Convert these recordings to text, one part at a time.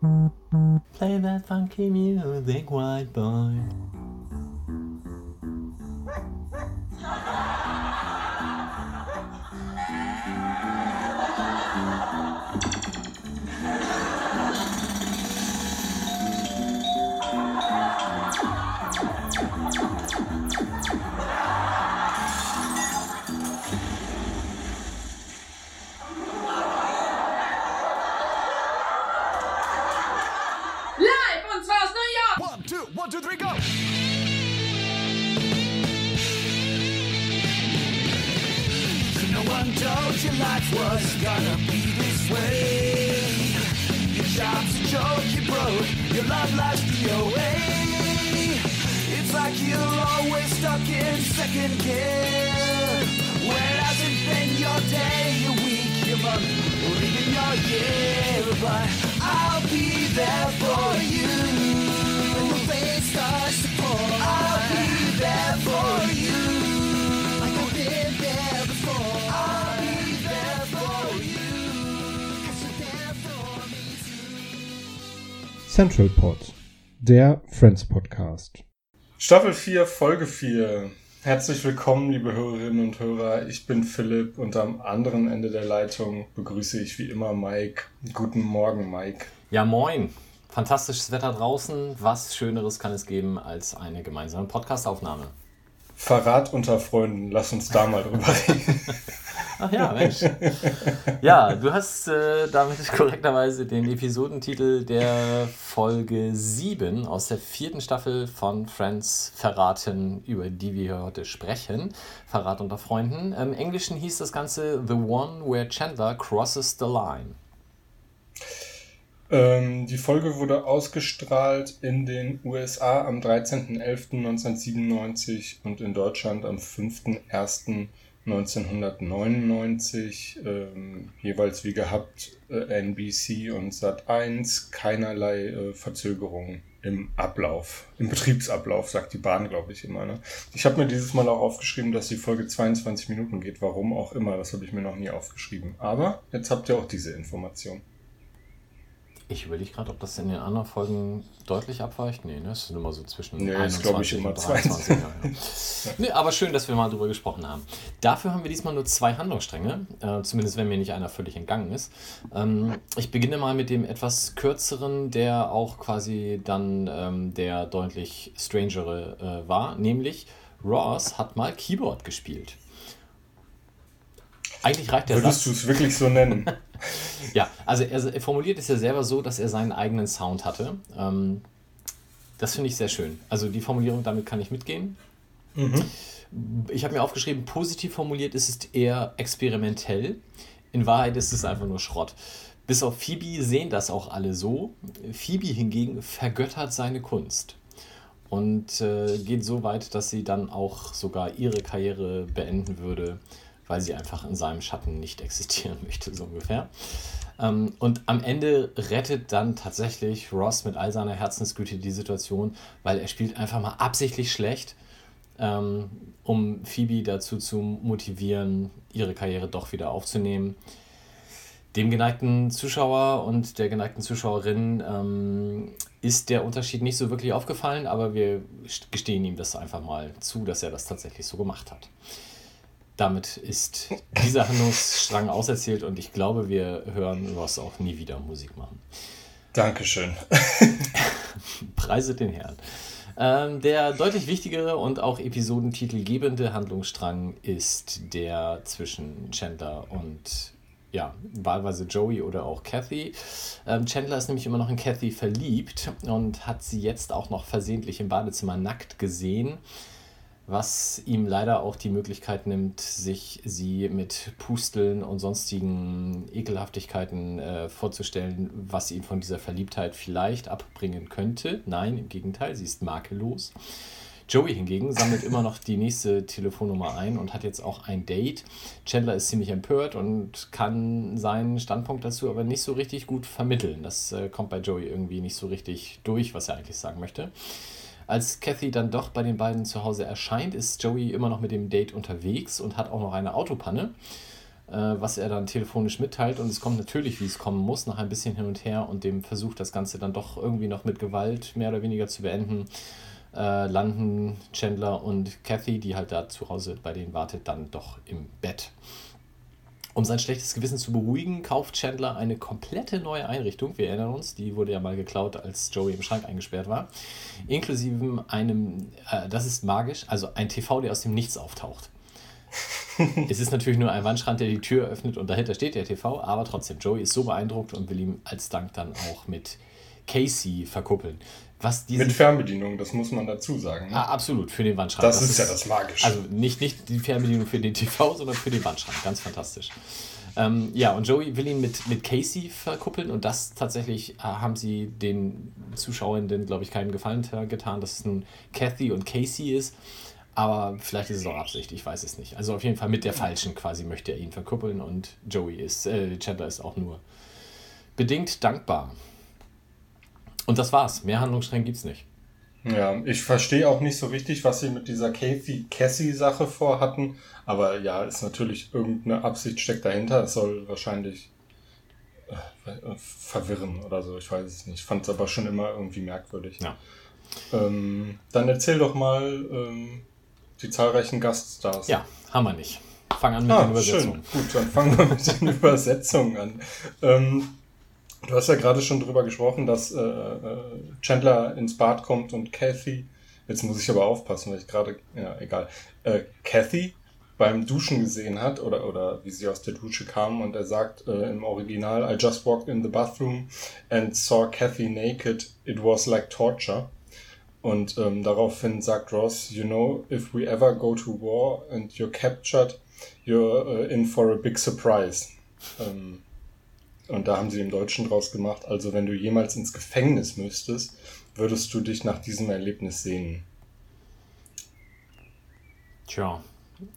Play that funky music, white boy. Life was gonna be this way. Your job's a joke, you broke, your love life's DOA. It's like you're always stuck in second gear. When hasn't been your day, your week, your month, or even your year. But Central Pod, der Friends Podcast. Staffel 4, Folge 4. Herzlich willkommen, liebe Hörerinnen und Hörer. Ich bin Philipp und am anderen Ende der Leitung begrüße ich wie immer Mike. Guten Morgen, Mike. Ja, moin. Fantastisches Wetter draußen. Was Schöneres kann es geben als eine gemeinsame Podcastaufnahme? Verrat unter Freunden, lass uns da mal drüber reden. Ach ja, Mensch. Ja, du hast äh, damit korrekterweise den Episodentitel der Folge 7 aus der vierten Staffel von Friends verraten, über die wir heute sprechen. Verrat unter Freunden. Im Englischen hieß das Ganze The One Where Chandler Crosses the Line. Ähm, die Folge wurde ausgestrahlt in den USA am 13.11.1997 und in Deutschland am 5.01.1999. Ähm, jeweils wie gehabt äh, NBC und Sat1. Keinerlei äh, Verzögerung im Ablauf, im Betriebsablauf, sagt die Bahn, glaube ich immer. Ne? Ich habe mir dieses Mal auch aufgeschrieben, dass die Folge 22 Minuten geht. Warum auch immer, das habe ich mir noch nie aufgeschrieben. Aber jetzt habt ihr auch diese Information. Ich überlege gerade, ob das in den anderen Folgen deutlich abweicht. Nee, ne? Das ist immer so zwischen Nee, ist, glaub ich, immer und 23. ja, ja. nee, aber schön, dass wir mal drüber gesprochen haben. Dafür haben wir diesmal nur zwei Handlungsstränge, äh, zumindest wenn mir nicht einer völlig entgangen ist. Ähm, ich beginne mal mit dem etwas kürzeren, der auch quasi dann ähm, der deutlich strangere äh, war, nämlich Ross hat mal Keyboard gespielt. Eigentlich reicht der Würdest du es wirklich so nennen? Ja, also er, er formuliert es ja selber so, dass er seinen eigenen Sound hatte. Ähm, das finde ich sehr schön. Also die Formulierung, damit kann ich mitgehen. Ich habe mir aufgeschrieben, positiv formuliert ist es eher experimentell. In Wahrheit ist es einfach nur Schrott. Bis auf Phoebe sehen das auch alle so. Phoebe hingegen vergöttert seine Kunst und äh, geht so weit, dass sie dann auch sogar ihre Karriere beenden würde, weil sie einfach in seinem Schatten nicht existieren möchte, so ungefähr. Ähm, und am Ende rettet dann tatsächlich Ross mit all seiner Herzensgüte die Situation, weil er spielt einfach mal absichtlich schlecht, ähm, um Phoebe dazu zu motivieren, ihre Karriere doch wieder aufzunehmen. Dem geneigten Zuschauer und der geneigten Zuschauerin ähm, ist der Unterschied nicht so wirklich aufgefallen, aber wir gestehen ihm das einfach mal zu, dass er das tatsächlich so gemacht hat. Damit ist dieser Handlungsstrang auserzählt und ich glaube, wir hören Ross auch nie wieder Musik machen. Dankeschön. Preise den Herrn. Ähm, der deutlich wichtigere und auch episodentitelgebende Handlungsstrang ist der zwischen Chandler und ja, wahlweise Joey oder auch Kathy. Ähm, Chandler ist nämlich immer noch in Kathy verliebt und hat sie jetzt auch noch versehentlich im Badezimmer nackt gesehen, was ihm leider auch die Möglichkeit nimmt, sich sie mit Pusteln und sonstigen Ekelhaftigkeiten äh, vorzustellen, was ihn von dieser Verliebtheit vielleicht abbringen könnte. Nein, im Gegenteil, sie ist makellos. Joey hingegen sammelt immer noch die nächste Telefonnummer ein und hat jetzt auch ein Date. Chandler ist ziemlich empört und kann seinen Standpunkt dazu aber nicht so richtig gut vermitteln. Das äh, kommt bei Joey irgendwie nicht so richtig durch, was er eigentlich sagen möchte. Als Kathy dann doch bei den beiden zu Hause erscheint, ist Joey immer noch mit dem Date unterwegs und hat auch noch eine Autopanne. äh, was er dann telefonisch mitteilt. Und es kommt natürlich, wie es kommen muss, nach ein bisschen hin und her und dem Versuch, das Ganze dann doch irgendwie noch mit Gewalt mehr oder weniger zu beenden, äh, landen Chandler und Kathy, die halt da zu Hause bei denen wartet, dann doch im Bett. Um sein schlechtes Gewissen zu beruhigen, kauft Chandler eine komplette neue Einrichtung. Wir erinnern uns, die wurde ja mal geklaut, als Joey im Schrank eingesperrt war. Inklusive einem, äh, das ist magisch, also ein TV, der aus dem Nichts auftaucht. es ist natürlich nur ein Wandschrank, der die Tür öffnet und dahinter steht der TV, aber trotzdem, Joey ist so beeindruckt und will ihm als Dank dann auch mit Casey verkuppeln. Was diesen, Mit Fernbedienung, das muss man dazu sagen. Ne? Ah, absolut, für den Wandschrank. Das ist ja das Magische. Also nicht, nicht die Fernbedienung für den TV, sondern für den Wandschrank. Ganz fantastisch. Ähm, ja, und Joey will ihn mit, mit Casey verkuppeln und das tatsächlich äh, haben sie den Zuschauenden, glaube ich, keinen Gefallen getan, dass es nun Kathy und Casey ist. Aber vielleicht ist es auch Absicht, ich weiß es nicht. Also auf jeden Fall mit der falschen quasi möchte er ihn verkuppeln und Joey ist, äh, Chandler ist auch nur bedingt dankbar. Und das war's. Mehr Handlungsstränge gibt's nicht. Ja, ich verstehe auch nicht so richtig, was sie mit dieser Kathy Cassie Sache vorhatten. Aber ja, ist natürlich irgendeine Absicht steckt dahinter. Es soll wahrscheinlich äh, verwirren oder so. Ich weiß es nicht. Fand es aber schon immer irgendwie merkwürdig. Ja. Ähm, dann erzähl doch mal ähm, die zahlreichen Gaststars. Ja, haben wir nicht. Fang an mit Ah, den Übersetzungen. schön. Gut, dann fangen wir mit den Übersetzungen an. Ähm, du hast ja gerade schon drüber gesprochen, dass äh, äh, Chandler ins Bad kommt und Kathy, jetzt muss ich aber aufpassen, weil ich gerade, ja, egal, äh, Kathy beim Duschen gesehen hat oder, oder wie sie aus der Dusche kam und er sagt äh, im Original, I just walked in the bathroom and saw Kathy naked. It was like torture. Und ähm, daraufhin sagt Ross, you know, if we ever go to war and you're captured, you're uh, in for a big surprise. Ähm, und da haben sie im Deutschen draus gemacht, also wenn du jemals ins Gefängnis müsstest, würdest du dich nach diesem Erlebnis sehen. Tja.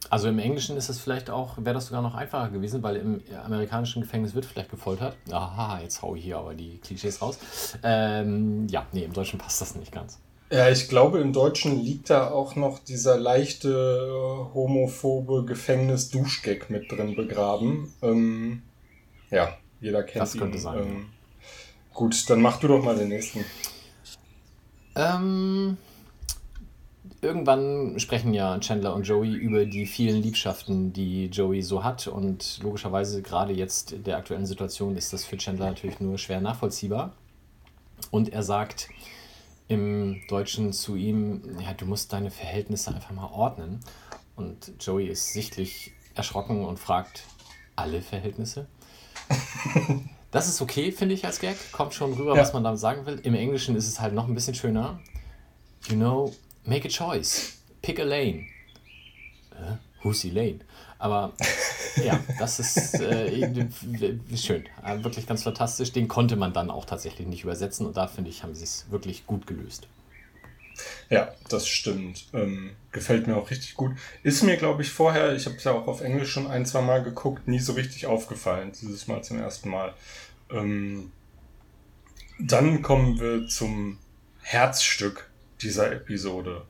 Also im Englischen ist es vielleicht auch, wäre das sogar noch einfacher gewesen, weil im amerikanischen Gefängnis wird vielleicht gefoltert. Aha, jetzt hau ich hier aber die Klischees raus. Ähm, ja, nee, im Deutschen passt das nicht ganz. Ja, ich glaube, im Deutschen liegt da auch noch dieser leichte homophobe Gefängnis-Duschgag mit drin begraben. Ähm, ja, jeder kennt Das könnte ihn. sein, Ähm, gut, dann mach du doch mal den nächsten. Ähm, irgendwann sprechen ja Chandler und Joey über die vielen Liebschaften, die Joey so hat. Und logischerweise, gerade jetzt in der aktuellen Situation, ist das für Chandler natürlich nur schwer nachvollziehbar. Und er sagt im Deutschen zu ihm, ja, du musst deine Verhältnisse einfach mal ordnen. Und Joey ist sichtlich erschrocken und fragt, alle Verhältnisse? Das ist okay, finde ich, als Gag. Kommt schon rüber, Ja. was man damit sagen will. Im Englischen ist es halt noch ein bisschen schöner. You know, make a choice. Pick a lane. Äh, who's the lane? Aber ja, das ist äh, schön. Äh, wirklich ganz fantastisch. Den konnte man dann auch tatsächlich nicht übersetzen. Und da finde ich, haben sie es wirklich gut gelöst. Ja, das stimmt. Ähm, gefällt mir auch richtig gut. Ist mir, glaube ich, vorher, ich habe es ja auch auf Englisch schon ein, zwei Mal geguckt, nie so richtig aufgefallen. Dieses Mal zum ersten Mal. Ähm, dann kommen wir zum Herzstück dieser Episode.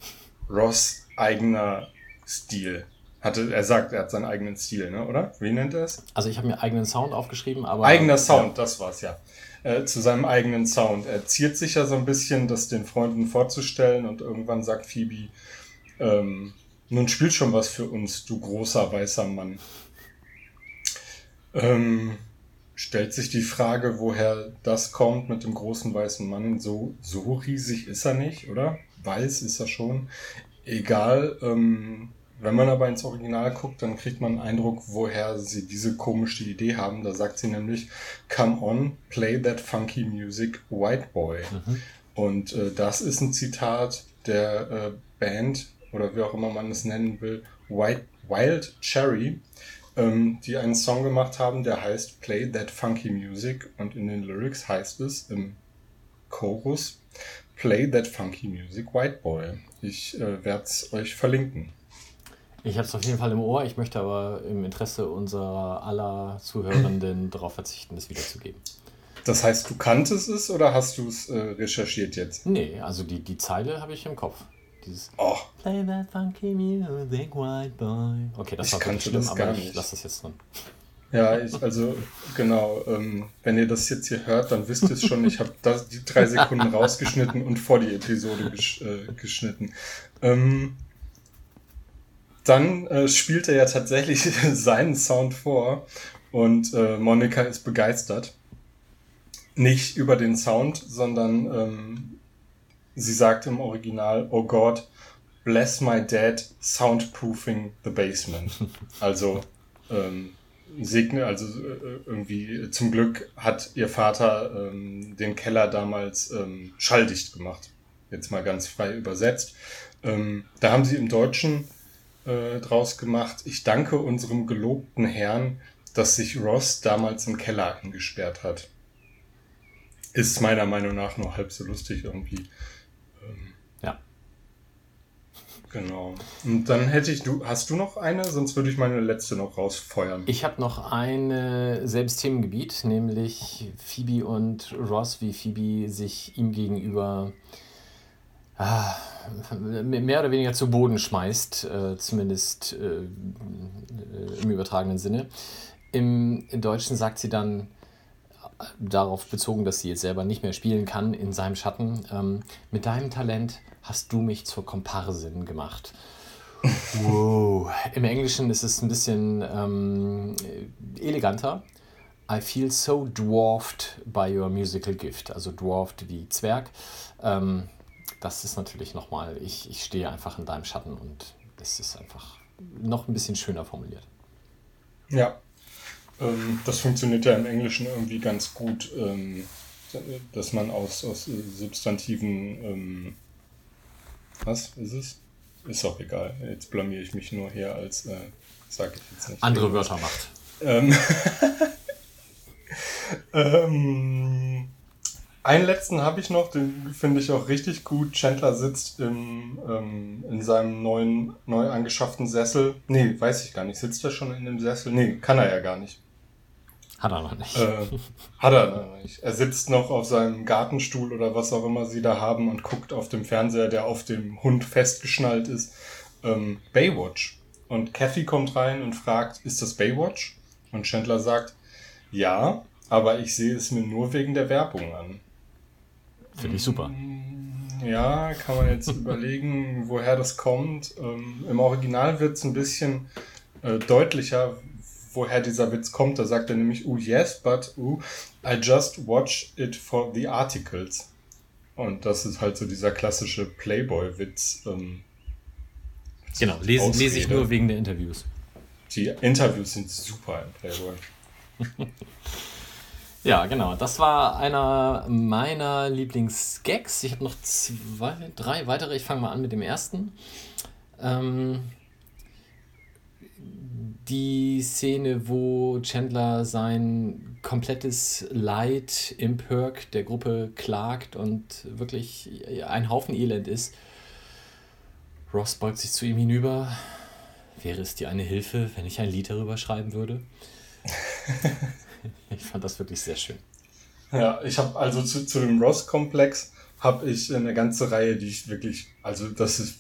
Ross eigener Stil. Hatte, er sagt, er hat seinen eigenen Stil, ne? oder? Wie nennt er es? Also ich habe mir eigenen Sound aufgeschrieben, aber. Eigener Sound, das war's ja. Äh, zu seinem eigenen Sound. Er ziert sich ja so ein bisschen, das den Freunden vorzustellen und irgendwann sagt Phoebe, ähm, nun spielt schon was für uns, du großer weißer Mann. Ähm, stellt sich die Frage, woher das kommt mit dem großen weißen Mann. So, so riesig ist er nicht, oder? Weiß ist er schon. Egal, ähm, wenn man aber ins Original guckt, dann kriegt man einen Eindruck, woher sie diese komische Idee haben. Da sagt sie nämlich, come on, play that funky music, white boy. Und äh, das ist ein Zitat der äh, Band, oder wie auch immer man es nennen will, White, Wild Cherry, ähm, die einen Song gemacht haben, der heißt Play That Funky Music. Und in den Lyrics heißt es im Chorus, Play That Funky Music, White Boy. Ich äh, werde es euch verlinken. Ich habe es auf jeden Fall im Ohr. Ich möchte aber im Interesse unserer aller Zuhörenden darauf verzichten, das wiederzugeben. Das heißt, du kanntest es oder hast du es äh, recherchiert jetzt? Nee, also die, die Zeile habe ich im Kopf. Dieses Oh, Play that funky music, white boy. Okay, das Ich war kannte schlimm, das gar aber ich nicht. lasse das jetzt drin. Ja, ich, also genau, ähm, wenn ihr das jetzt hier hört, dann wisst ihr es schon. Ich habe die drei Sekunden rausgeschnitten und vor die Episode gesch äh, geschnitten. Ähm, dann äh, spielt er ja tatsächlich seinen Sound vor und äh, Monika ist begeistert. Nicht über den Sound, sondern ähm, sie sagt im Original, oh Gott, bless my dad, soundproofing the basement. Also ähm, segne, also äh, irgendwie zum Glück hat ihr Vater ähm, den Keller damals ähm, schalldicht gemacht. Jetzt mal ganz frei übersetzt. Ähm, da haben sie im Deutschen äh, draus gemacht, ich danke unserem gelobten Herrn, dass sich Ross damals im Keller eingesperrt hat. Ist meiner Meinung nach nur halb so lustig irgendwie. Genau. Und dann hätte ich, du, hast du noch eine? Sonst würde ich meine letzte noch rausfeuern. Ich habe noch ein selbes Themengebiet, nämlich Phoebe und Ross, wie Phoebe sich ihm gegenüber ah, mehr oder weniger zu Boden schmeißt, äh, zumindest äh, im übertragenen Sinne. Im, Im Deutschen sagt sie dann, darauf bezogen, dass sie jetzt selber nicht mehr spielen kann in seinem Schatten, ähm, mit deinem Talent hast du mich zur Komparsin gemacht. Wow. Im Englischen ist es ein bisschen ähm, eleganter. I feel so dwarfed by your musical gift. Also dwarfed wie Zwerg. Ähm, das ist natürlich nochmal, ich, ich stehe einfach in deinem Schatten und es ist einfach noch ein bisschen schöner formuliert. Ja, ähm, das funktioniert ja im Englischen irgendwie ganz gut, ähm, dass man aus, aus Substantiven. Ähm, was ist es? Ist auch egal. Jetzt blamier ich mich nur hier als. Äh, sag ich jetzt nicht. Andere Wörter macht. Ähm, ähm, einen letzten habe ich noch, den finde ich auch richtig gut. Chandler sitzt im, ähm, in seinem neuen, neu angeschafften Sessel. Nee, weiß ich gar nicht. Sitzt er schon in dem Sessel? Nee, kann er ja gar nicht. Hat er noch nicht. Äh, hat er noch nicht. Er sitzt noch auf seinem Gartenstuhl oder was auch immer sie da haben und guckt auf dem Fernseher, der auf dem Hund festgeschnallt ist, ähm, Baywatch. Und Kathy kommt rein und fragt, ist das Baywatch? Und Chandler sagt, ja, aber ich sehe es mir nur wegen der Werbung an. Finde ich super. Ja, kann man jetzt überlegen, woher das kommt. Ähm, Im Original wird es ein bisschen äh, deutlicher, woher dieser Witz kommt. Da sagt er nämlich, oh yes, but oh, I just watch it for the articles. Und das ist halt so dieser klassische Playboy-Witz. Ähm, genau, lesen, lese ich nur wegen der Interviews. Die Interviews sind super im Playboy. ja, genau. Das war einer meiner Lieblingsgags. Ich habe noch zwei, drei weitere. Ich fange mal an mit dem ersten. Ähm, die Szene, wo Chandler sein komplettes Leid im Perk der Gruppe klagt und wirklich ein Haufen Elend ist. Ross beugt sich zu ihm hinüber. Wäre es dir eine Hilfe, wenn ich ein Lied darüber schreiben würde? ich fand das wirklich sehr schön. Ja, ich habe also zu, zu dem Ross-Komplex habe ich eine ganze Reihe, die ich wirklich, also das ist,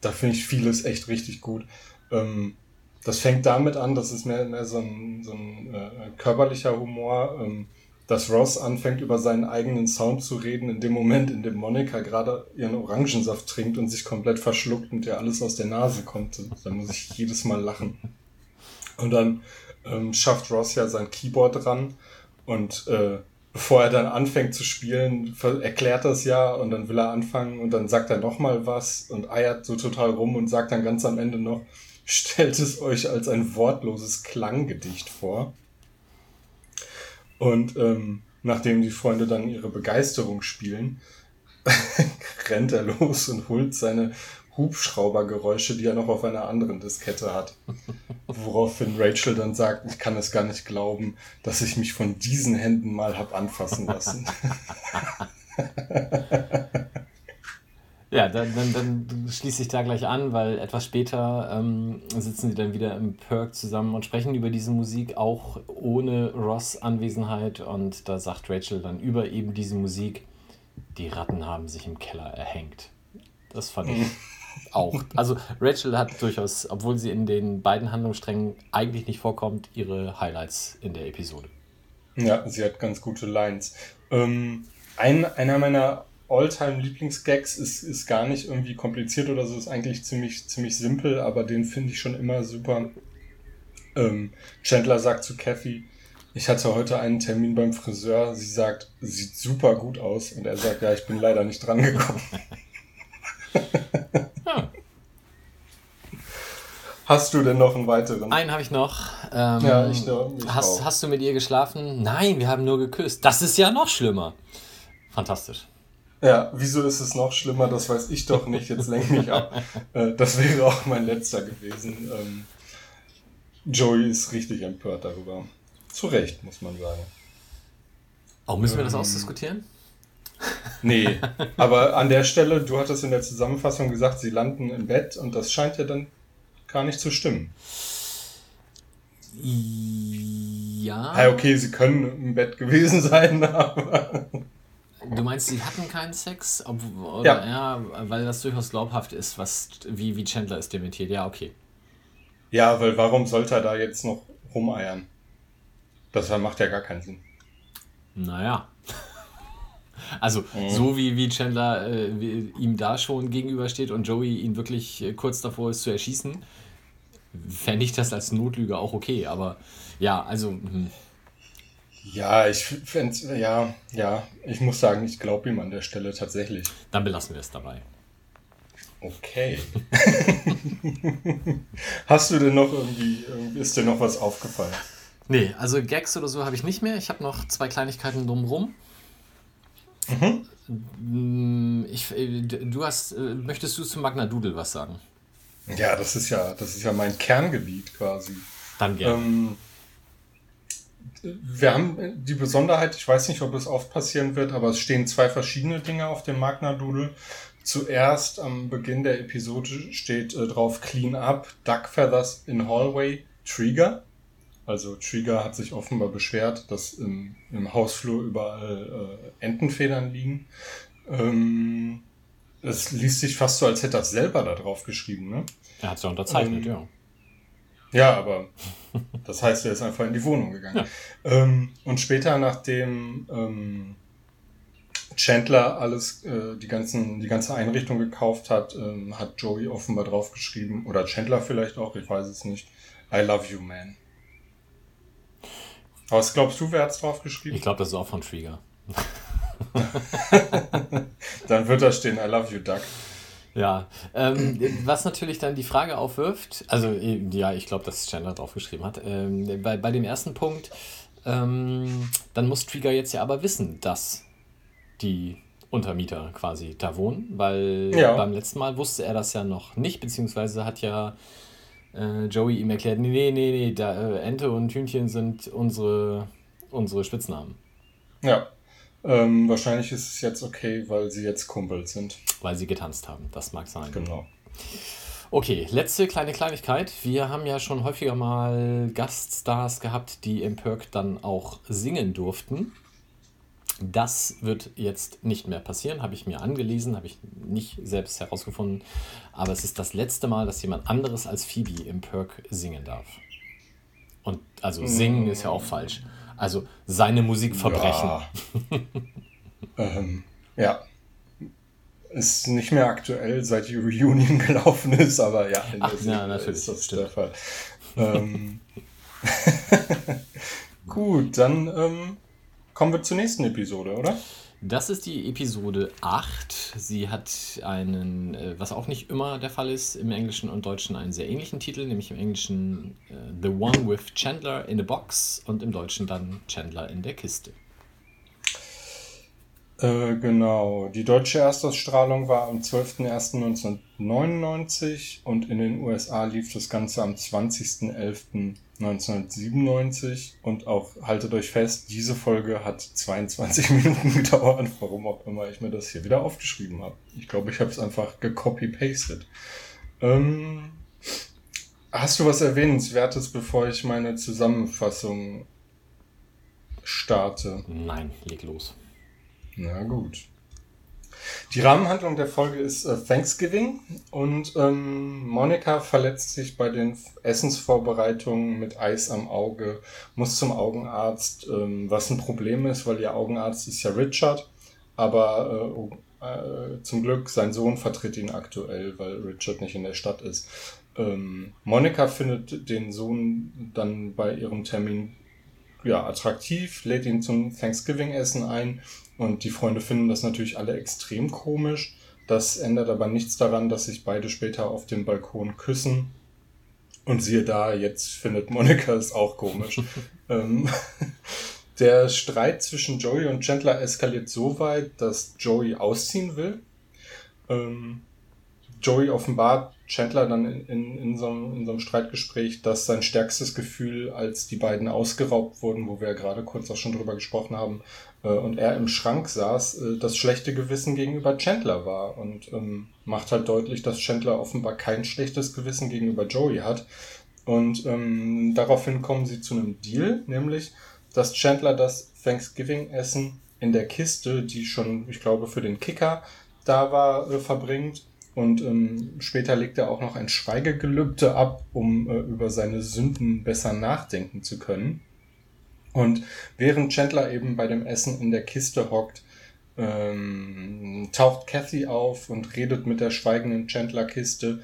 da finde ich vieles echt richtig gut. Ähm, das fängt damit an, das ist mehr, mehr so ein, so ein äh, körperlicher Humor, ähm, dass Ross anfängt, über seinen eigenen Sound zu reden, in dem Moment, in dem Monika gerade ihren Orangensaft trinkt und sich komplett verschluckt und ihr alles aus der Nase kommt. Da muss ich jedes Mal lachen. Und dann ähm, schafft Ross ja sein Keyboard dran und äh, bevor er dann anfängt zu spielen, erklärt das ja und dann will er anfangen und dann sagt er nochmal was und eiert so total rum und sagt dann ganz am Ende noch, stellt es euch als ein wortloses Klanggedicht vor. Und ähm, nachdem die Freunde dann ihre Begeisterung spielen, rennt er los und holt seine Hubschraubergeräusche, die er noch auf einer anderen Diskette hat. Woraufhin Rachel dann sagt, ich kann es gar nicht glauben, dass ich mich von diesen Händen mal hab anfassen lassen. Ja, dann, dann, dann schließe ich da gleich an, weil etwas später ähm, sitzen sie dann wieder im Perk zusammen und sprechen über diese Musik, auch ohne Ross Anwesenheit. Und da sagt Rachel dann über eben diese Musik, die Ratten haben sich im Keller erhängt. Das fand ich auch. Also Rachel hat durchaus, obwohl sie in den beiden Handlungssträngen eigentlich nicht vorkommt, ihre Highlights in der Episode. Ja, sie hat ganz gute Lines. Ähm, ein, einer meiner All-Time-Lieblingsgags ist, ist gar nicht irgendwie kompliziert oder so, ist eigentlich ziemlich, ziemlich simpel, aber den finde ich schon immer super. Ähm, Chandler sagt zu Kathy, ich hatte heute einen Termin beim Friseur. Sie sagt, sieht super gut aus. Und er sagt, ja, ich bin leider nicht dran gekommen. Hast du denn noch einen weiteren? Einen habe ich noch. Ähm, Ja, ich noch, ich hast, auch. hast du mit ihr geschlafen? Nein, wir haben nur geküsst. Das ist ja noch schlimmer. Fantastisch. Ja, wieso ist es noch schlimmer? Das weiß ich doch nicht. Jetzt lenk mich ab. Äh, das wäre auch mein letzter gewesen. Ähm, Joey ist richtig empört darüber. Zu Recht, muss man sagen. Oh, müssen wir das Ähm. ausdiskutieren? Nee, aber an der Stelle, du hattest in der Zusammenfassung gesagt, sie landen im Bett und das scheint ja dann gar nicht zu stimmen. Ja. Ja, okay, sie können im Bett gewesen sein, aber. Du meinst, sie hatten keinen Sex? Ob, oder, Ja. ja. weil das durchaus glaubhaft ist, was, wie, wie Chandler es dementiert. Ja, okay. Ja, weil warum sollte er da jetzt noch rumeiern? Das macht ja gar keinen Sinn. Naja. Also, Mhm. so wie, wie Chandler äh, wie, ihm da schon gegenübersteht und Joey ihn wirklich äh, kurz davor ist zu erschießen, fände ich das als Notlüge auch okay. Aber ja, also, hm, Ja, ich fände ja, ja, ich muss sagen, ich glaube ihm an der Stelle tatsächlich. dann belassen wir es dabei. Okay. Hast du denn noch irgendwie, ist dir noch was aufgefallen? Nee, also Gags oder so habe ich nicht mehr. Ich habe noch zwei Kleinigkeiten drumrum. Mm, Ich, äh, du hast, äh, möchtest du zu Magna Doodle was sagen? Ja, das ist ja, das ist ja mein Kerngebiet quasi. Dann gerne. Ähm, wir haben die Besonderheit, ich weiß nicht, ob es oft passieren wird, aber es stehen zwei verschiedene Dinge auf dem Magna Doodle. Zuerst am Beginn der Episode steht äh, drauf Clean Up, Duck Feathers in Hallway, Trigger. Also Trigger hat sich offenbar beschwert, dass im, im Hausflur überall äh, Entenfedern liegen. Ähm, es liest sich fast so, als hätte er es selber da drauf geschrieben, ne? er hat es ja unterzeichnet, ähm, ja. Ja, aber das heißt, er ist einfach in die Wohnung gegangen. Ähm, und später, nachdem ähm, Chandler alles, äh, die, ganzen, die ganze Einrichtung gekauft hat, ähm, hat Joey offenbar draufgeschrieben, oder Chandler vielleicht auch, ich weiß es nicht, I love you, man. Was glaubst du, wer hat's draufgeschrieben? Ich glaube, das ist auch von Trigger. Dann wird da stehen, I love you, Duck. Ja, ähm, was natürlich dann die Frage aufwirft, also äh, ja, ich glaube, dass Chandler draufgeschrieben hat, ähm, bei, bei dem ersten Punkt, ähm, dann muss Trigger jetzt ja aber wissen, dass die Untermieter quasi da wohnen, weil Ja. beim letzten Mal wusste er das ja noch nicht, beziehungsweise hat ja äh, Joey ihm erklärt, nee, nee, nee, nee, da, äh, Ente und Hühnchen sind unsere, unsere Spitznamen, Ja. Ähm, wahrscheinlich ist es jetzt okay, weil sie jetzt Kumpels sind. weil sie getanzt haben. Das mag sein. Genau. Okay, letzte kleine Kleinigkeit. Wir haben ja schon häufiger mal Gaststars gehabt, die im Perk dann auch singen durften. Das wird jetzt nicht mehr passieren, habe ich mir angelesen, habe ich nicht selbst herausgefunden. Aber es ist das letzte Mal, dass jemand anderes als Phoebe im Perk singen darf. Und also singen ist ja auch falsch. Also seine Musik verbrechen. Ja. ähm, ja. Ist nicht mehr aktuell, seit die Reunion gelaufen ist, aber ja, in Ach, ja, natürlich, ist das stimmt. der Fall. Ähm, Gut, dann ähm, kommen wir zur nächsten Episode, oder? Das ist die Episode 8. Sie hat einen, äh, was auch nicht immer der Fall ist, im Englischen und Deutschen einen sehr ähnlichen Titel, nämlich im Englischen äh, The One with Chandler in a Box und im Deutschen dann Chandler in der Kiste. Äh, genau. Die deutsche Erstausstrahlung war am 12.01.1999 und in den USA lief das Ganze am 20.11.1997 und auch, haltet euch fest, diese Folge hat 22 Minuten gedauert, warum auch immer ich mir das hier wieder aufgeschrieben habe. Ich glaube, ich habe es einfach gecopy-pasted. Ähm, hast du was Erwähnenswertes, bevor ich meine Zusammenfassung starte? Nein, leg los. Na gut. Die Rahmenhandlung der Folge ist äh, Thanksgiving und ähm, Monika verletzt sich bei den Essensvorbereitungen mit Eis am Auge, muss zum Augenarzt, ähm, was ein Problem ist, weil ihr Augenarzt ist ja Richard, aber äh, äh, zum Glück sein Sohn vertritt ihn aktuell, weil Richard nicht in der Stadt ist. Ähm, Monika findet den Sohn dann bei ihrem Termin ja, attraktiv, lädt ihn zum Thanksgiving-Essen ein und die Freunde finden das natürlich alle extrem komisch. Das ändert aber nichts daran, dass sich beide später auf dem Balkon küssen. Und siehe da, jetzt findet Monika es auch komisch. ähm, der Streit zwischen Joey und Chandler eskaliert so weit, dass Joey ausziehen will. Ähm, Joey offenbart Chandler dann in, in, in, so einem, in so einem Streitgespräch, dass sein stärkstes Gefühl, als die beiden ausgeraubt wurden, wo wir ja gerade kurz auch schon drüber gesprochen haben, äh, und er im Schrank saß, äh, das schlechte Gewissen gegenüber Chandler war und ähm, macht halt deutlich, dass Chandler offenbar kein schlechtes Gewissen gegenüber Joey hat. Und ähm, daraufhin kommen sie zu einem Deal, nämlich, dass Chandler das Thanksgiving-Essen in der Kiste, die schon, ich glaube, für den Kicker da war, äh, verbringt und ähm, später legt er auch noch ein Schweigegelübde ab, um äh, über seine Sünden besser nachdenken zu können. Und während Chandler eben bei dem Essen in der Kiste hockt, ähm, taucht Kathy auf und redet mit der schweigenden Chandler-Kiste.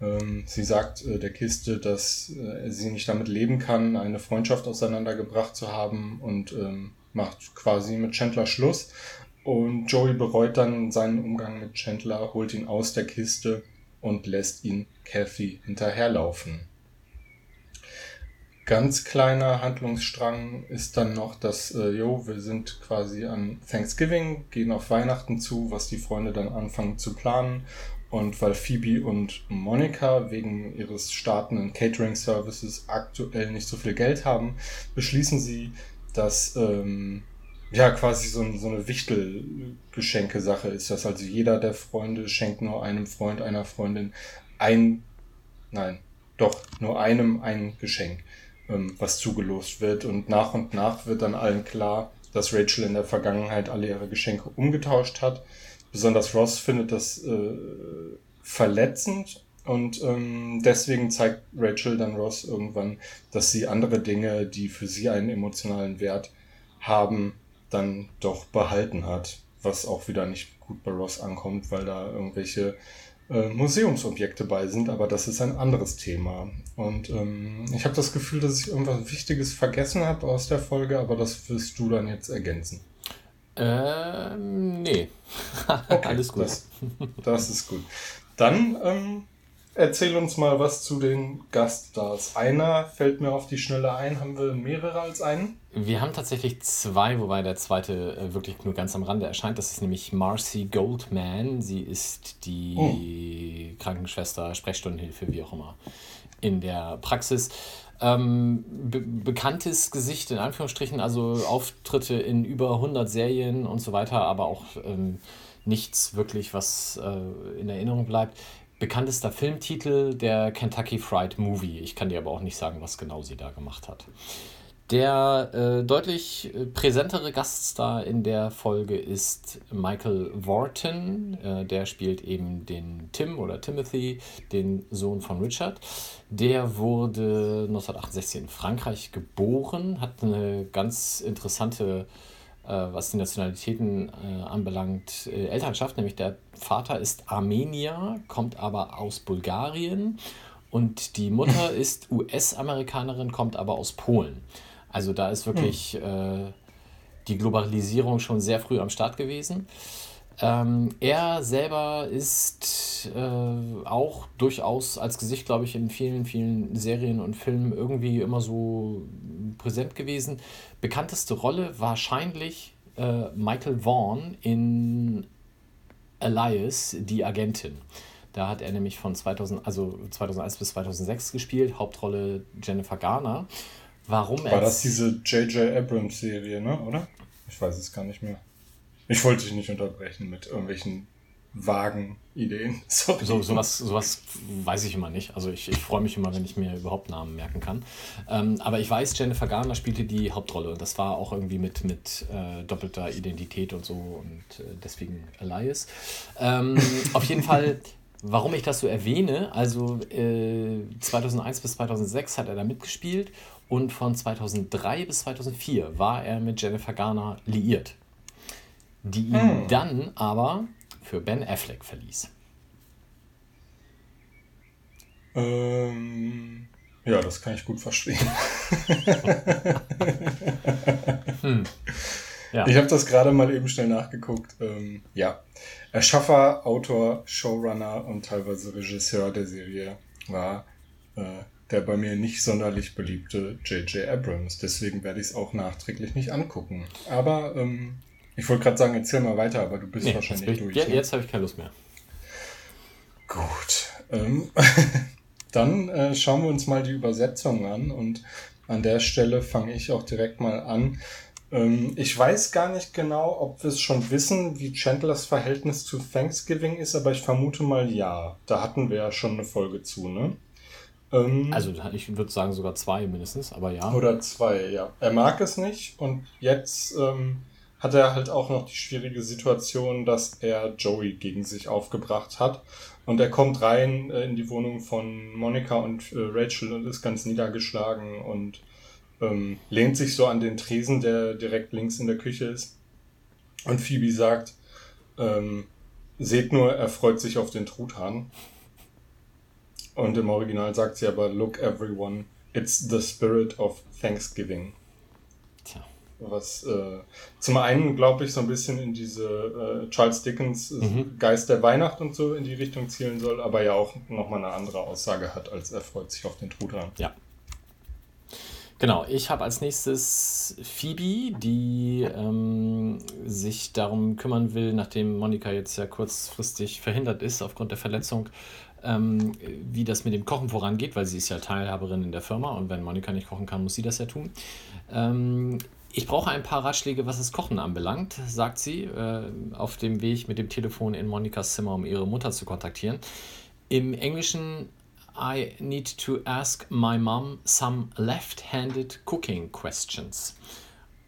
Ähm, sie sagt äh, der Kiste, dass äh, sie nicht damit leben kann, eine Freundschaft auseinandergebracht zu haben und ähm, macht quasi mit Chandler Schluss. Und Joey bereut dann seinen Umgang mit Chandler, holt ihn aus der Kiste und lässt ihn Kathy hinterherlaufen. Ganz kleiner Handlungsstrang ist dann noch, dass, äh, jo, wir sind quasi an Thanksgiving, gehen auf Weihnachten zu, was die Freunde dann anfangen zu planen. Und weil Phoebe und Monica wegen ihres startenden Catering-Services aktuell nicht so viel Geld haben, beschließen sie, dass ähm, ja quasi so, so eine Wichtelgeschenke-Sache ist das. Also jeder der Freunde schenkt nur einem Freund, einer Freundin ein, nein, doch, nur einem ein Geschenk, ähm, was zugelost wird. Und nach und nach wird dann allen klar, dass Rachel in der Vergangenheit alle ihre Geschenke umgetauscht hat. Besonders Ross findet das äh, verletzend und ähm, deswegen zeigt Rachel dann Ross irgendwann, dass sie andere Dinge, die für sie einen emotionalen Wert haben, dann doch behalten hat, was auch wieder nicht gut bei Ross ankommt, weil da irgendwelche äh, Museumsobjekte bei sind, aber das ist ein anderes Thema. Und ähm, ich habe das Gefühl, dass ich irgendwas Wichtiges vergessen habe aus der Folge, aber das wirst du dann jetzt ergänzen. Ähm, nee. Okay, Alles gut. Das, das, ist gut. Dann ähm, Erzähl uns mal was zu den Gaststars. Einer fällt mir auf die Schnelle ein. Haben wir mehrere als einen? Wir haben tatsächlich zwei, wobei der zweite äh, wirklich nur ganz am Rande erscheint. Das ist nämlich Marcy Goldman. Sie ist die oh. Krankenschwester, Sprechstundenhilfe, wie auch immer, in der Praxis. Ähm, be bekanntes Gesicht in Anführungsstrichen, also Auftritte in über 100 Serien und so weiter, aber auch ähm, nichts wirklich, was äh, in Erinnerung bleibt bekanntester Filmtitel der Kentucky Fried Movie. Ich kann dir aber auch nicht sagen, was genau sie da gemacht hat. Der äh, deutlich äh, präsentere Gaststar in der Folge ist Michael Wharton. Äh, der spielt eben den Tim oder Timothy, den Sohn von Richard. Der wurde 1968 in Frankreich geboren, hat eine ganz interessante äh, was die Nationalitäten äh, anbelangt, äh, Elternschaft, nämlich der Vater ist Armenier, kommt aber aus Bulgarien und die Mutter ist US-Amerikanerin, kommt aber aus Polen. Also da ist wirklich hm. die Globalisierung schon sehr früh am Start gewesen. Ähm, er selber ist äh, auch durchaus als Gesicht, glaube ich, in vielen, vielen Serien und Filmen irgendwie immer so präsent gewesen. Bekannteste Rolle wahrscheinlich äh, Michael Vaughn in Elias, die Agentin. Da hat er nämlich von 2000, also 2001 bis 2006 gespielt, Hauptrolle Jennifer Garner. Warum War das diese J.J. Abrams-Serie, ne? oder? Ich weiß es gar nicht mehr. Ich wollte dich nicht unterbrechen mit irgendwelchen vagen Ideen. Sorry. So, sowas, sowas weiß ich immer nicht. Also ich, ich freue mich immer, wenn ich mir überhaupt Namen merken kann. Ähm, aber ich weiß, Jennifer Garner spielte die Hauptrolle. Und das war auch irgendwie mit, mit äh, doppelter Identität und so und äh, deswegen Elias. Ähm, auf jeden Fall, warum ich das so erwähne, also äh, 2001 bis 2006 hat er da mitgespielt und von 2003 bis 2004 war er mit Jennifer Garner liiert die ihn Hm. dann aber für Ben Affleck verließ. Ähm, ja, das kann ich gut verstehen. Ja. Ich habe das gerade mal eben schnell nachgeguckt. Ähm, ja, Erschaffer, Autor, Showrunner und teilweise Regisseur der Serie war äh, der bei mir nicht sonderlich beliebte J.J. Abrams. Deswegen werde ich es auch nachträglich nicht angucken. Aber ähm, ich wollte gerade sagen, erzähl mal weiter, aber du bist Nee, wahrscheinlich ich- durch. ja, ne? jetzt habe ich keine Lust mehr. Gut. Ähm, dann äh, schauen wir uns mal die Übersetzung an und an der Stelle fange ich auch direkt mal an. Ähm, ich weiß gar nicht genau, ob wir es schon wissen, wie Chandlers Verhältnis zu Thanksgiving ist, aber ich vermute mal ja. Da hatten wir ja schon eine Folge zu, ne? Ähm, Also ich würde sagen sogar zwei mindestens, aber ja. oder zwei, ja. Er mag es nicht und jetzt ähm, hat er halt auch noch die schwierige Situation, dass er Joey gegen sich aufgebracht hat. Und er kommt rein äh, in die Wohnung von Monika und äh, Rachel und ist ganz niedergeschlagen und ähm, lehnt sich so an den Tresen, der direkt links in der Küche ist. Und Phoebe sagt, ähm, seht nur, er freut sich auf den Truthahn. Und im Original sagt sie aber, look everyone, it's the spirit of Thanksgiving. Was äh, zum einen, glaube ich, so ein bisschen in diese äh, Charles Dickens äh, Mhm. Geist der Weihnacht und so in die Richtung zielen soll, aber ja auch nochmal eine andere Aussage hat, als er freut sich auf den Truthahn. Ja. Genau, ich habe als nächstes Phoebe, die ähm, sich darum kümmern will, nachdem Monika jetzt ja kurzfristig verhindert ist aufgrund der Verletzung, ähm, wie das mit dem Kochen vorangeht, weil sie ist ja Teilhaberin in der Firma und wenn Monika nicht kochen kann, muss sie das ja tun. Ähm, ich brauche ein paar Ratschläge, was das Kochen anbelangt, sagt sie, äh, auf dem Weg mit dem Telefon in Monikas Zimmer, um ihre Mutter zu kontaktieren. Im Englischen I need to ask my mom some left-handed cooking questions.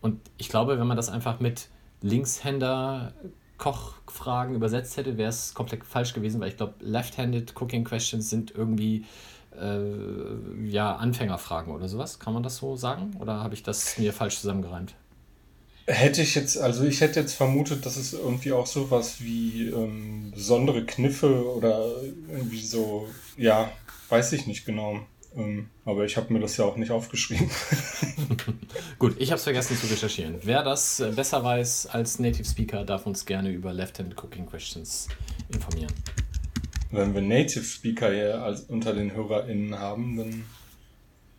Und ich glaube, wenn man das einfach mit Linkshänder Kochfragen übersetzt hätte, wäre es komplett falsch gewesen, weil ich glaube, left-handed cooking questions sind irgendwie äh, ja Anfängerfragen oder sowas. Kann man das so sagen? Oder habe ich das mir falsch zusammengereimt? Hätte ich jetzt, also ich hätte jetzt vermutet, dass es irgendwie auch sowas wie ähm, besondere Kniffe oder irgendwie so, ja, weiß ich nicht genau. Ähm, aber ich habe mir das ja auch nicht aufgeschrieben. Gut, ich habe es vergessen zu recherchieren. Wer das äh, besser weiß als Native Speaker, darf uns gerne über Left-Handed Cooking Questions informieren. Wenn wir Native Speaker hier als, unter den HörerInnen haben, dann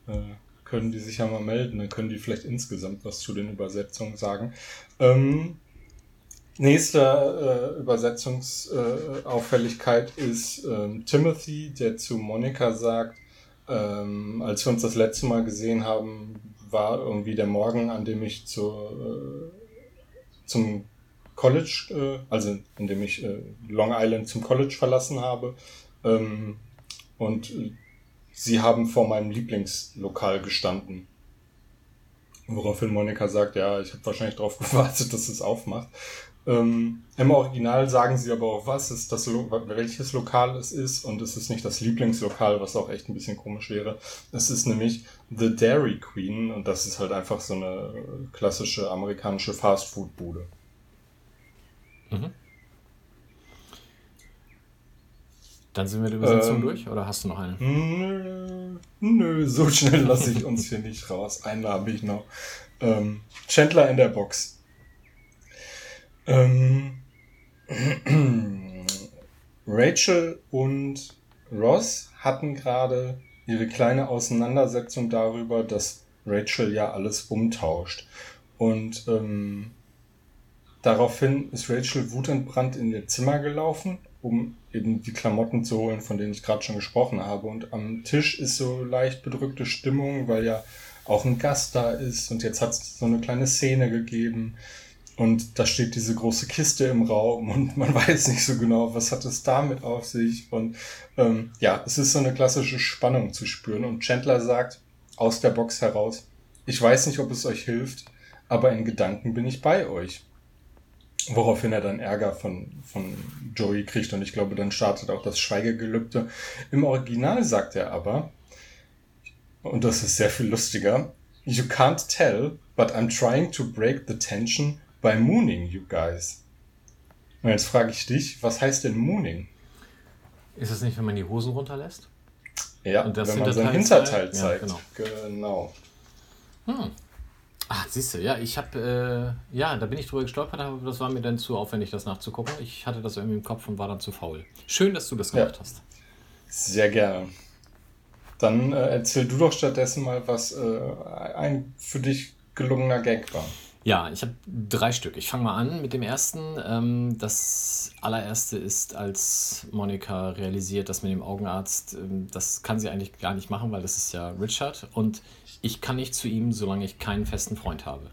äh, können die sich ja mal melden. Dann können die vielleicht insgesamt was zu den Übersetzungen sagen. Ähm, nächste äh, Übersetzungsauffälligkeit äh, ist ähm, Timothy, der zu Monika sagt, ähm, als wir uns das letzte Mal gesehen haben, war irgendwie der Morgen, an dem ich zur, äh, zum College, äh, also in dem ich äh, Long Island zum College verlassen habe. Ähm, und sie haben vor meinem Lieblingslokal gestanden. Woraufhin Monika sagt, ja, ich habe wahrscheinlich darauf gewartet, dass es aufmacht. Ähm, Im Original sagen sie aber auch, was ist das, Lo welches Lokal es ist und es ist nicht das Lieblingslokal, was auch echt ein bisschen komisch wäre. Es ist nämlich The Dairy Queen und das ist halt einfach so eine klassische amerikanische Fastfood-Bude. Dann sind wir die Übersetzung Ähm, durch oder hast du noch eine? Nö, nö, so schnell lasse ich uns hier nicht raus. Einen habe ich noch. Ähm, Chandler in der Box. Ähm, Rachel und Ross hatten gerade ihre kleine Auseinandersetzung darüber, dass Rachel ja alles umtauscht. Und ähm, daraufhin ist Rachel wutentbrannt in ihr Zimmer gelaufen, um eben die Klamotten zu holen, von denen ich gerade schon gesprochen habe. Und am Tisch ist so leicht bedrückte Stimmung, weil ja auch ein Gast da ist. Und jetzt hat es so eine kleine Szene gegeben. Und da steht diese große Kiste im Raum und man weiß nicht so genau, was hat es damit auf sich. Und ähm, ja, es ist so eine klassische Spannung zu spüren. Und Chandler sagt aus der Box heraus, ich weiß nicht, ob es euch hilft, aber in Gedanken bin ich bei euch. Woraufhin er dann Ärger von, von Joey kriegt und ich glaube, dann startet auch das Schweigegelübde. Im Original sagt er aber, und das ist sehr viel lustiger, You can't tell, but I'm trying to break the tension by mooning you guys. Und jetzt frage ich dich, was heißt denn mooning? Ist es nicht, wenn man die Hosen runterlässt? Ja, Und das wenn man sein Hinterteil zeigt? Ja, genau. genau. Ah, siehst du, ja, ich habe, äh, ja, da bin ich drüber gestolpert, aber das war mir dann zu aufwendig, das nachzugucken. Ich hatte das irgendwie im Kopf und war dann zu faul. Schön, dass du das Ja. gemacht hast. Sehr gerne. Dann äh, erzähl du doch stattdessen mal, was äh, ein für dich gelungener Gag war. Ja, ich habe drei Stück. Ich fange mal an mit dem ersten. Ähm, das allererste ist, als Monika realisiert, dass mit dem Augenarzt, ähm, das kann sie eigentlich gar nicht machen, weil das ist ja Richard und ich kann nicht zu ihm, solange ich keinen festen Freund habe.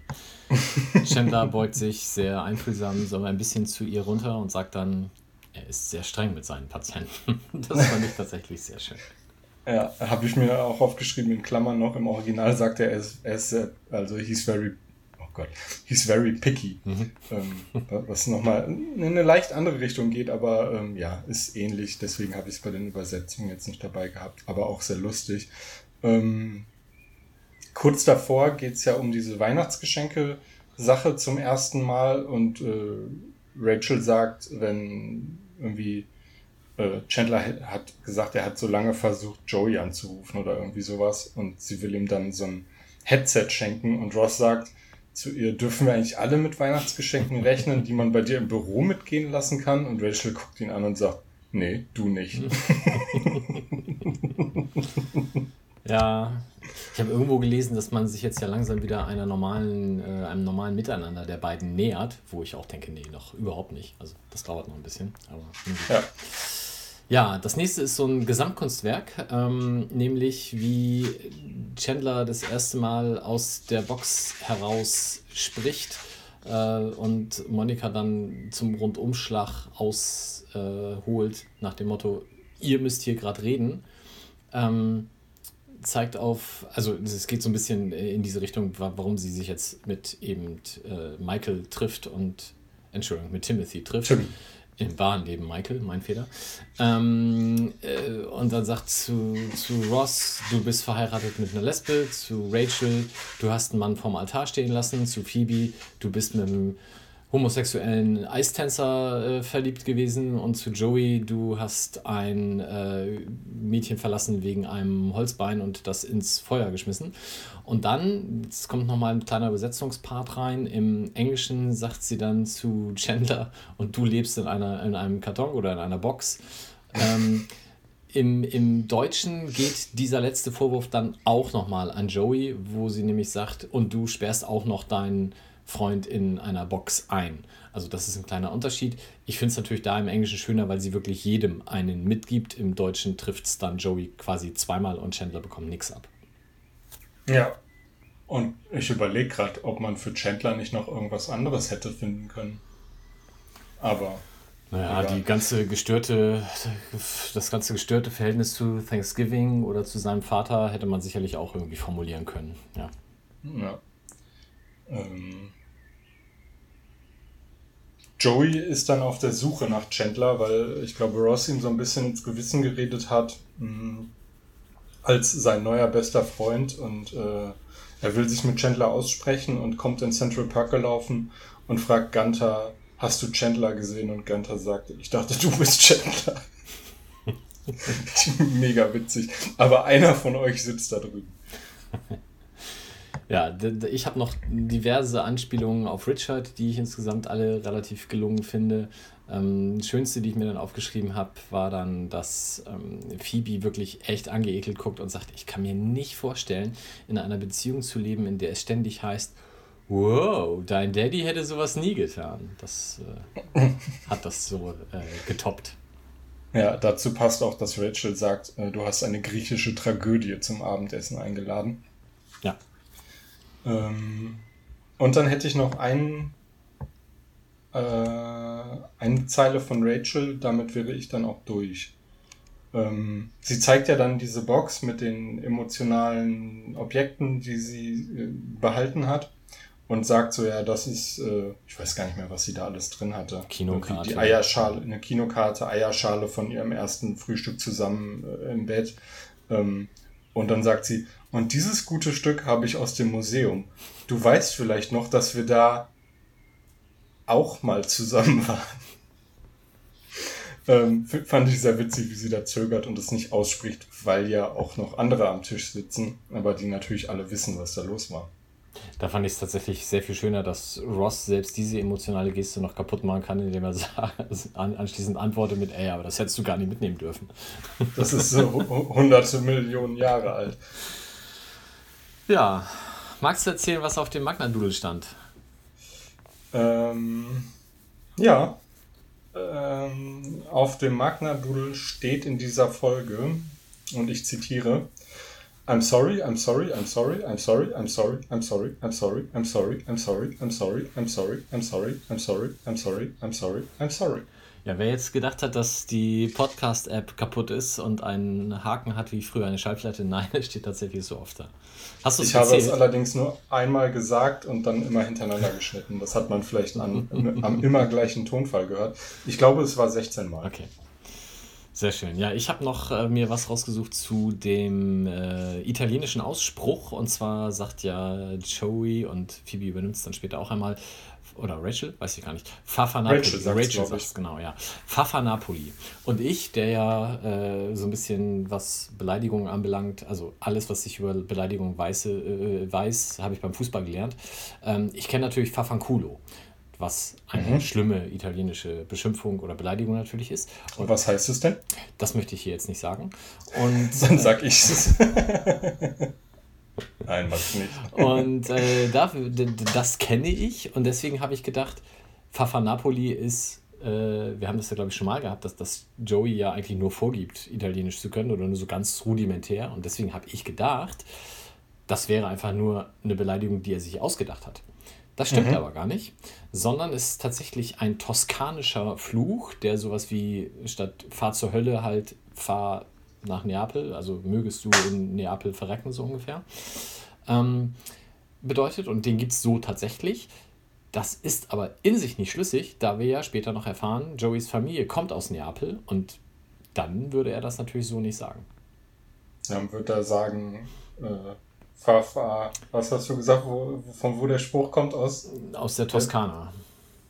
Chandler beugt sich sehr einfühlsam, so ein bisschen zu ihr runter und sagt dann, er ist sehr streng mit seinen Patienten. Das fand ich tatsächlich sehr schön. Ja, habe ich mir auch aufgeschrieben in Klammern noch. Im Original sagt er, er ist, er ist sehr, also he's very, oh Gott, he's very picky. Ähm, was nochmal in eine leicht andere Richtung geht, aber ähm, ja, ist ähnlich. Deswegen habe ich es bei den Übersetzungen jetzt nicht dabei gehabt, aber auch sehr lustig. Ähm, kurz davor geht es ja um diese Weihnachtsgeschenke-Sache zum ersten Mal und äh, Rachel sagt, wenn irgendwie äh, Chandler hat gesagt, er hat so lange versucht, Joey anzurufen oder irgendwie sowas und sie will ihm dann so ein Headset schenken und Ross sagt zu ihr, dürfen wir eigentlich alle mit Weihnachtsgeschenken rechnen, die man bei dir im Büro mitgehen lassen kann? Und Rachel guckt ihn an und sagt, nee, du nicht. Ja, ich habe irgendwo gelesen, dass man sich jetzt ja langsam wieder einer normalen, äh, einem normalen Miteinander der beiden nähert, wo ich auch denke, nee, noch überhaupt nicht. Also das dauert noch ein bisschen. Aber. Ja. Ja, das nächste ist so ein Gesamtkunstwerk, ähm, nämlich wie Chandler das erste Mal aus der Box heraus spricht äh, und Monika dann zum Rundumschlag ausholt, äh, nach dem Motto, ihr müsst hier gerade reden. Ähm, zeigt auf, also es geht so ein bisschen in diese Richtung, wa- warum sie sich jetzt mit eben äh, Michael trifft und, Entschuldigung, mit Timothy trifft. Im wahren Leben Michael, mein Fehler. Ähm, äh, und dann sagt zu, zu Ross, du bist verheiratet mit einer Lesbe. Zu Rachel, du hast einen Mann vorm Altar stehen lassen. Zu Phoebe, du bist mit einem homosexuellen Eistänzer äh, verliebt gewesen. Und zu Joey, du hast ein äh, Mädchen verlassen wegen einem Holzbein und das ins Feuer geschmissen. Und dann, jetzt kommt nochmal ein kleiner Übersetzungspart rein. Im Englischen sagt sie dann zu Chandler, und du lebst in, einer, in einem Karton oder in einer Box. Ähm, im, Im Deutschen geht dieser letzte Vorwurf dann auch nochmal an Joey, wo sie nämlich sagt, und du sperrst auch noch deinen Freund in einer Box ein. Also das ist ein kleiner Unterschied. Ich finde es natürlich da im Englischen schöner, weil sie wirklich jedem einen mitgibt. Im Deutschen trifft es dann Joey quasi zweimal und Chandler bekommt nichts ab. Ja. Und ich überlege gerade, ob man für Chandler nicht noch irgendwas anderes hätte finden können. Aber Naja, Egal. die ganze gestörte, das ganze gestörte Verhältnis zu Thanksgiving oder zu seinem Vater hätte man sicherlich auch irgendwie formulieren können. Ja. Ja. Ähm. Joey ist dann auf der Suche nach Chandler, weil ich glaube, Ross ihm so ein bisschen ins Gewissen geredet hat, mh, als sein neuer bester Freund und äh, er will sich mit Chandler aussprechen und kommt in Central Park gelaufen und fragt Gunther, hast du Chandler gesehen? Und Gunther sagt, ich dachte, du bist Chandler. Mega witzig. Aber einer von euch sitzt da drüben. Ja, ich habe noch diverse Anspielungen auf Richard, die ich insgesamt alle relativ gelungen finde. Ähm, das Schönste, die ich mir dann aufgeschrieben habe, war dann, dass ähm, Phoebe wirklich echt angeekelt guckt und sagt, ich kann mir nicht vorstellen, in einer Beziehung zu leben, in der es ständig heißt, wow, dein Daddy hätte sowas nie getan. Das äh, hat das so äh, getoppt. Ja, dazu passt auch, dass Rachel sagt, äh, du hast eine griechische Tragödie zum Abendessen eingeladen. Ja. Ähm, und dann hätte ich noch einen äh, eine Zeile von Rachel, damit wäre ich dann auch durch. Ähm, sie zeigt ja dann diese Box mit den emotionalen Objekten, die sie äh, behalten hat und sagt so, ja, das ist, äh, ich weiß gar nicht mehr, was sie da alles drin hatte. Kinokarte. Irgendwie Die Eierschale, eine Kinokarte, Eierschale von ihrem ersten Frühstück zusammen äh, im Bett. Ähm, und dann sagt sie, und dieses gute Stück habe ich aus dem Museum. Du weißt vielleicht noch, dass wir da auch mal zusammen waren. Ähm, fand ich sehr witzig, wie sie da zögert und es nicht ausspricht, weil ja auch noch andere am Tisch sitzen, aber die natürlich alle wissen, was da los war. Da fand ich es tatsächlich sehr viel schöner, dass Ross selbst diese emotionale Geste noch kaputt machen kann, indem er anschließend antwortet mit, ey, aber das hättest du gar nicht mitnehmen dürfen. Das ist so hu- hunderte Millionen Jahre alt. Ja, magst du erzählen, was auf dem Magna-Doodle stand? Ähm, ja, ähm, auf dem Magna Doodle steht in dieser Folge, und ich zitiere, I'm sorry, I'm sorry, I'm sorry, I'm sorry, I'm sorry, I'm sorry, I'm sorry, I'm sorry, I'm sorry, I'm sorry, I'm sorry, I'm sorry, I'm sorry, I'm sorry, I'm sorry, I'm sorry. Ja, wer jetzt gedacht hat, dass die Podcast-App kaputt ist und einen Haken hat wie früher eine Schallplatte, nein, es steht tatsächlich so oft da. Hast du es Ich habe es allerdings nur einmal gesagt und dann immer hintereinander geschnitten. Das hat man vielleicht an, am immer gleichen Tonfall gehört. Ich glaube, es war 16 Mal. Okay. Sehr schön. Ja, ich habe noch äh, mir was rausgesucht zu dem äh, italienischen Ausspruch. Und zwar sagt ja Joey und Phoebe übernimmt es dann später auch einmal. Oder Rachel, weiß ich gar nicht. Fafa Napoli. Rachel sagt's, Rachel glaub ich. sagt's, genau, ja. Fafa Napoli. Und ich, der ja äh, so ein bisschen was Beleidigungen anbelangt, also alles, was ich über Beleidigungen weiß, äh, weiß habe ich beim Fußball gelernt. Ähm, ich kenne natürlich Fafanculo, was eine Mhm. schlimme italienische Beschimpfung oder Beleidigung natürlich ist. Und was heißt es denn? Das möchte ich hier jetzt nicht sagen. Und, Dann sag ich es. Nein, mach ich nicht. und äh, dafür, das kenne ich und deswegen habe ich gedacht, Fafa Napoli ist, äh, wir haben das ja glaube ich schon mal gehabt, dass das Joey ja eigentlich nur vorgibt, Italienisch zu können oder nur so ganz rudimentär und deswegen habe ich gedacht, das wäre einfach nur eine Beleidigung, die er sich ausgedacht hat. Das stimmt aber gar nicht, sondern es ist tatsächlich ein toskanischer Fluch, der sowas wie statt fahr zur Hölle halt fahr nach Neapel, also mögest du in Neapel verrecken, so ungefähr, ähm, bedeutet. Und den gibt es so tatsächlich. Das ist aber in sich nicht schlüssig, da wir ja später noch erfahren, Joeys Familie kommt aus Neapel und dann würde er das natürlich so nicht sagen. Dann wird er sagen, äh, was hast du gesagt, wo, von wo der Spruch kommt aus? Aus der Toskana.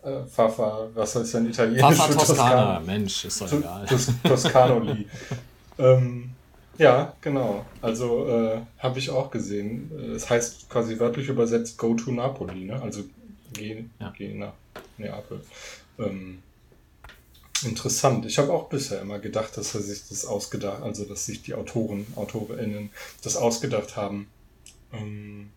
Äh, Fafa, was heißt denn Italienisch? Fafa Toskana, Mensch, ist doch egal. Tos Toscanoli. ähm, ja, genau. Also äh, habe ich auch gesehen. Es heißt quasi wörtlich übersetzt Go to Napoli, ne? Also geh, Ja. geh nach Neapel. Ähm, interessant. Ich habe auch bisher immer gedacht, dass er sich das ausgedacht, also dass sich die Autoren, AutorInnen das ausgedacht haben. Ähm,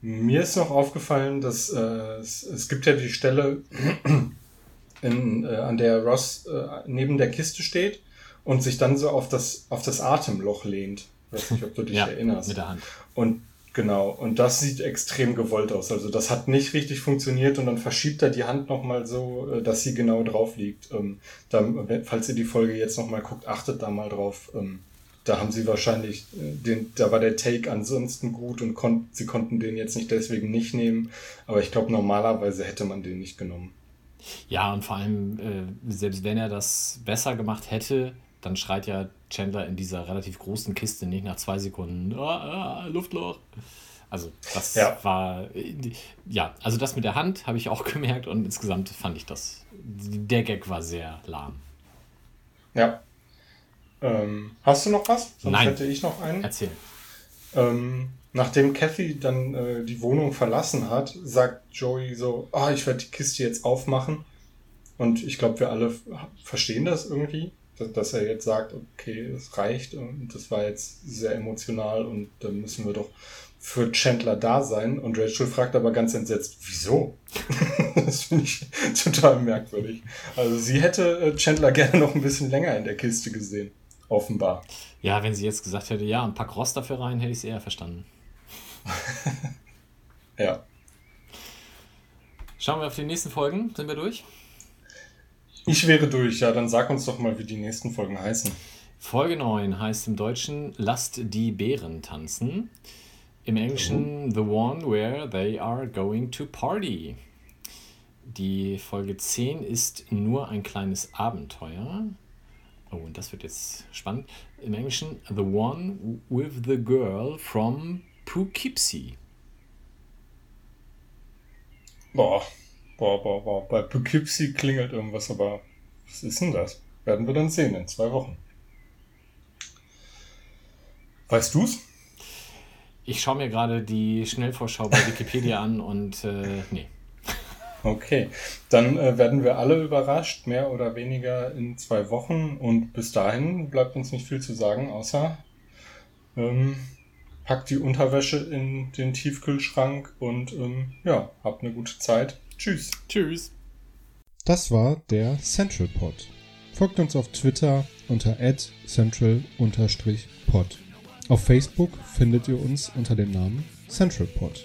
mir ist noch aufgefallen, dass äh, es, es gibt ja die Stelle, in, äh, an der Ross äh, neben der Kiste steht und sich dann so auf das, auf das Atemloch lehnt. Weiß nicht, ob du dich Ja, erinnerst. mit der Hand. Und genau, und das sieht extrem gewollt aus. Also das hat nicht richtig funktioniert und dann verschiebt er die Hand nochmal so, äh, dass sie genau drauf liegt. Ähm, dann, falls ihr die Folge jetzt nochmal guckt, achtet da mal drauf. Ähm, da haben sie wahrscheinlich, äh, den, da war der Take ansonsten gut und kon sie konnten den jetzt nicht deswegen nicht nehmen. Aber ich glaube, normalerweise hätte man den nicht genommen. Ja, und vor allem, äh, selbst wenn er das besser gemacht hätte, dann schreit ja Chandler in dieser relativ großen Kiste nicht nach zwei Sekunden ah, ah, Luftloch. Also das Ja. war, äh, ja, also das mit der Hand habe ich auch gemerkt und insgesamt fand ich das, der Gag war sehr lahm. Ja. Ähm, hast du noch was? Sonst Nein. hätte ich noch einen. Erzähl. Ähm, nachdem Kathy dann äh, die Wohnung verlassen hat, sagt Joey so, ah, ich werde die Kiste jetzt aufmachen. Und ich glaube, wir alle verstehen das irgendwie, dass, dass er jetzt sagt, okay, es reicht und das war jetzt sehr emotional und dann müssen wir doch für Chandler da sein. Und Rachel fragt aber ganz entsetzt, wieso? das finde ich total merkwürdig. Also sie hätte äh, Chandler gerne noch ein bisschen länger in der Kiste gesehen. Offenbar. Ja, wenn sie jetzt gesagt hätte, ja, ein Pack Rost dafür rein, hätte ich es eher verstanden. Ja. Schauen wir auf die nächsten Folgen. Sind wir durch? Ich wäre durch, ja, dann sag uns doch mal, wie die nächsten Folgen heißen. Folge 9 heißt im Deutschen Lasst die Bären tanzen. Im Englischen The One Where They Are Going to Party. Die Folge 10 ist nur ein kleines Abenteuer. Oh, und das wird jetzt spannend. Im Englischen The One with the Girl from Poughkeepsie. Boah, boah, boah, boah. Bei Poughkeepsie klingelt irgendwas, aber was ist denn das? Werden wir dann sehen in zwei Wochen. Weißt du's? Ich schaue mir gerade die Schnellvorschau bei Wikipedia an und äh, nee. Okay, dann äh, werden wir alle überrascht, mehr oder weniger in zwei Wochen. Und bis dahin bleibt uns nicht viel zu sagen, außer ähm, packt die Unterwäsche in den Tiefkühlschrank und ähm, ja, habt eine gute Zeit. Tschüss. Tschüss. Das war der Central Pod. Folgt uns auf Twitter unter central-pod. Auf Facebook findet ihr uns unter dem Namen Central Pod.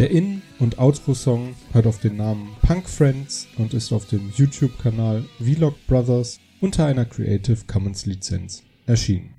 Der In- und Outro-Song hört auf den Namen Punk Friends und ist auf dem YouTube-Kanal Vlog Brothers unter einer Creative Commons Lizenz erschienen.